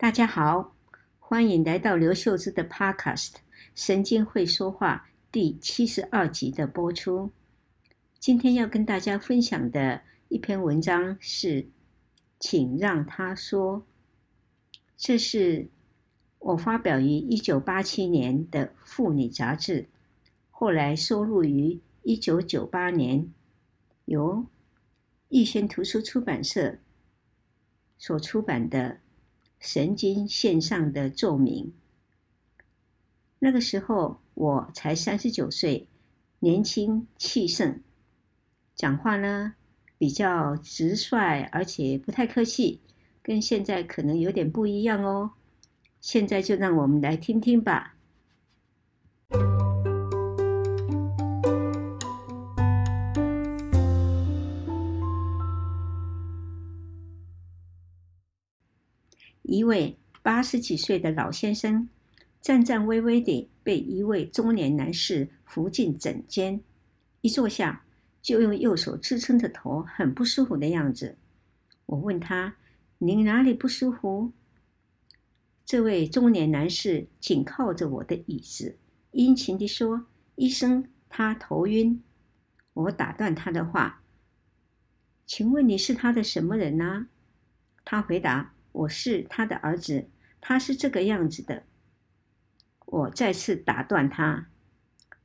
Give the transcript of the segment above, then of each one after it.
大家好，欢迎来到刘秀芝的 Podcast《神经会说话》第七十二集的播出。今天要跟大家分享的一篇文章是，请让他说。这是我发表于一九八七年的《妇女》杂志，后来收录于一九九八年由逸仙图书出版社所出版的。神经线上的奏鸣。那个时候我才三十九岁，年轻气盛，讲话呢比较直率，而且不太客气，跟现在可能有点不一样哦。现在就让我们来听听吧。一位八十几岁的老先生，颤颤巍巍地被一位中年男士扶进诊间，一坐下就用右手支撑着头，很不舒服的样子。我问他：“您哪里不舒服？”这位中年男士紧靠着我的椅子，殷勤地说：“医生，他头晕。”我打断他的话：“请问你是他的什么人呢？”他回答。我是他的儿子，他是这个样子的。我再次打断他，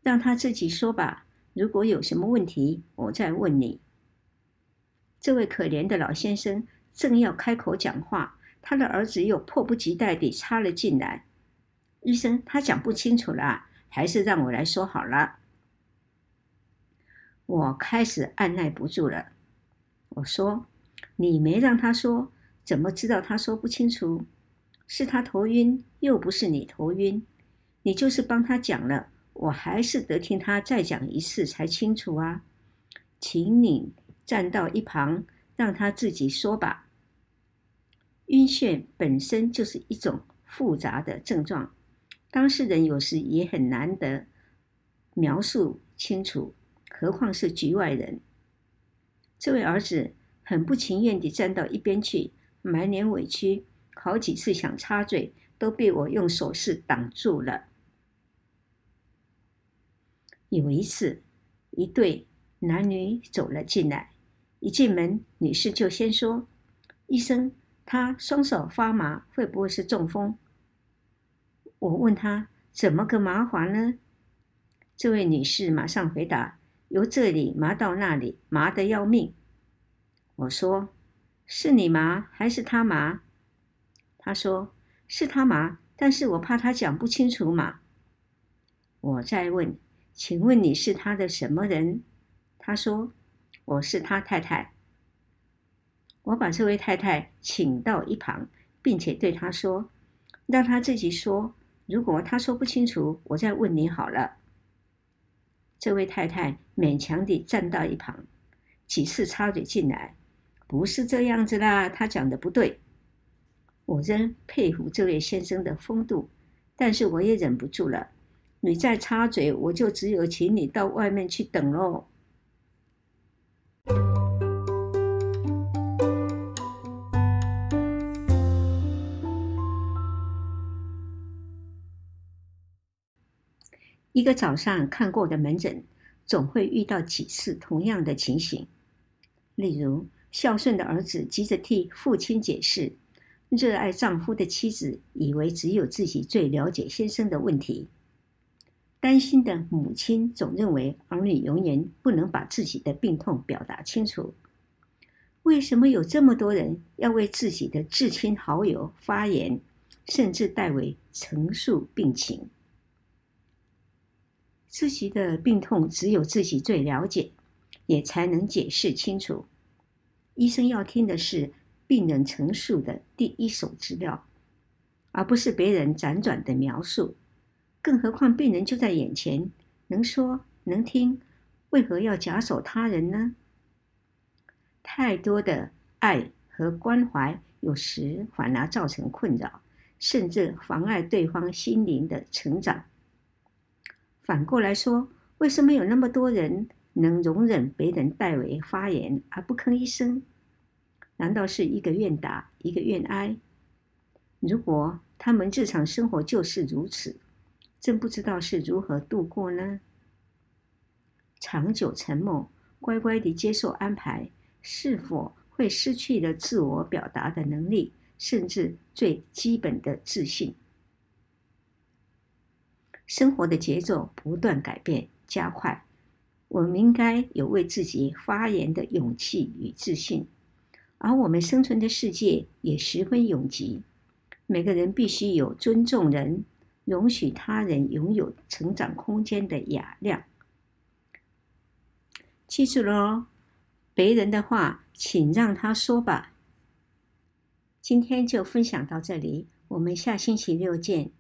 让他自己说吧。如果有什么问题，我再问你。这位可怜的老先生正要开口讲话，他的儿子又迫不及待地插了进来。医生，他讲不清楚了，还是让我来说好了。我开始按捺不住了。我说：“你没让他说。”怎么知道他说不清楚？是他头晕，又不是你头晕。你就是帮他讲了，我还是得听他再讲一次才清楚啊。请你站到一旁，让他自己说吧。晕眩本身就是一种复杂的症状，当事人有时也很难得描述清楚，何况是局外人。这位儿子很不情愿地站到一边去。满脸委屈，好几次想插嘴，都被我用手势挡住了。有一次，一对男女走了进来，一进门，女士就先说：“医生，他双手发麻，会不会是中风？”我问他：“怎么个麻法呢？”这位女士马上回答：“由这里麻到那里，麻得要命。”我说。是你麻还是他麻？他说是他麻，但是我怕他讲不清楚嘛。我再问，请问你是他的什么人？他说我是他太太。我把这位太太请到一旁，并且对他说，让他自己说。如果他说不清楚，我再问你好了。这位太太勉强地站到一旁，几次插嘴进来。不是这样子啦，他讲的不对。我真佩服这位先生的风度，但是我也忍不住了。你再插嘴，我就只有请你到外面去等喽。一个早上看过的门诊，总会遇到几次同样的情形，例如。孝顺的儿子急着替父亲解释，热爱丈夫的妻子以为只有自己最了解先生的问题，担心的母亲总认为儿女永远不能把自己的病痛表达清楚。为什么有这么多人要为自己的至亲好友发言，甚至代为陈述病情？自己的病痛只有自己最了解，也才能解释清楚。医生要听的是病人陈述的第一手资料，而不是别人辗转的描述。更何况病人就在眼前，能说能听，为何要假手他人呢？太多的爱和关怀，有时反而造成困扰，甚至妨碍对方心灵的成长。反过来说，为什么有那么多人？能容忍别人代为发言而不吭一声，难道是一个愿打一个愿挨？如果他们日常生活就是如此，真不知道是如何度过呢？长久沉默，乖乖地接受安排，是否会失去了自我表达的能力，甚至最基本的自信？生活的节奏不断改变、加快，我们应该有为自己发言的勇气与自信。而我们生存的世界也十分拥挤，每个人必须有尊重人、容许他人拥有成长空间的雅量。记住了哦，别人的话，请让他说吧。今天就分享到这里，我们下星期六见。